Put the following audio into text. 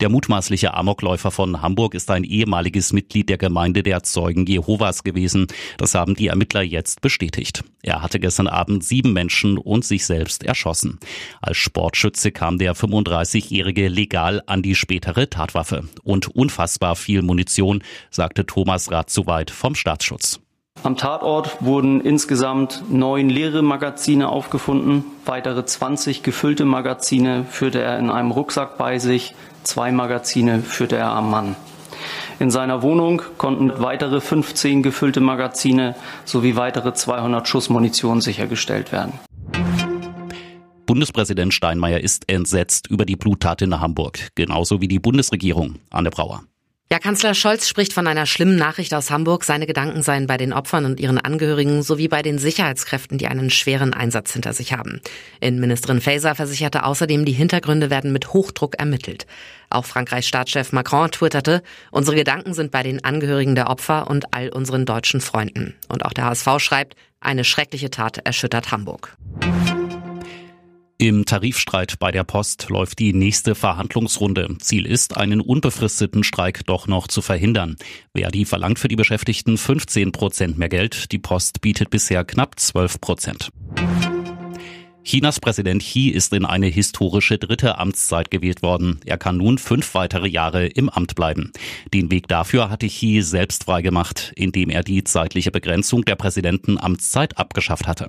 Der mutmaßliche Amokläufer von Hamburg ist ein ehemaliges Mitglied der Gemeinde der Zeugen Jehovas gewesen. Das haben die Ermittler jetzt bestätigt. Er hatte gestern Abend sieben Menschen und sich selbst erschossen. Als Sportschütze kam der 35-Jährige legal an die spätere Tatwaffe. Und unfassbar viel Munition, sagte Thomas Rath vom Staatsschutz. Am Tatort wurden insgesamt neun leere Magazine aufgefunden. Weitere 20 gefüllte Magazine führte er in einem Rucksack bei sich. Zwei Magazine führte er am Mann. In seiner Wohnung konnten weitere 15 gefüllte Magazine sowie weitere 200 Schuss Munition sichergestellt werden. Bundespräsident Steinmeier ist entsetzt über die Bluttat in Hamburg, genauso wie die Bundesregierung. Anne Brauer. Ja, Kanzler Scholz spricht von einer schlimmen Nachricht aus Hamburg. Seine Gedanken seien bei den Opfern und ihren Angehörigen sowie bei den Sicherheitskräften, die einen schweren Einsatz hinter sich haben. Innenministerin Faeser versicherte außerdem, die Hintergründe werden mit Hochdruck ermittelt. Auch Frankreichs Staatschef Macron twitterte, unsere Gedanken sind bei den Angehörigen der Opfer und all unseren deutschen Freunden. Und auch der HSV schreibt, eine schreckliche Tat erschüttert Hamburg. Im Tarifstreit bei der Post läuft die nächste Verhandlungsrunde. Ziel ist, einen unbefristeten Streik doch noch zu verhindern. Verdi verlangt für die Beschäftigten 15 Prozent mehr Geld. Die Post bietet bisher knapp 12 Prozent. Chinas Präsident Xi ist in eine historische dritte Amtszeit gewählt worden. Er kann nun fünf weitere Jahre im Amt bleiben. Den Weg dafür hatte Xi selbst freigemacht, indem er die zeitliche Begrenzung der Präsidentenamtszeit abgeschafft hatte.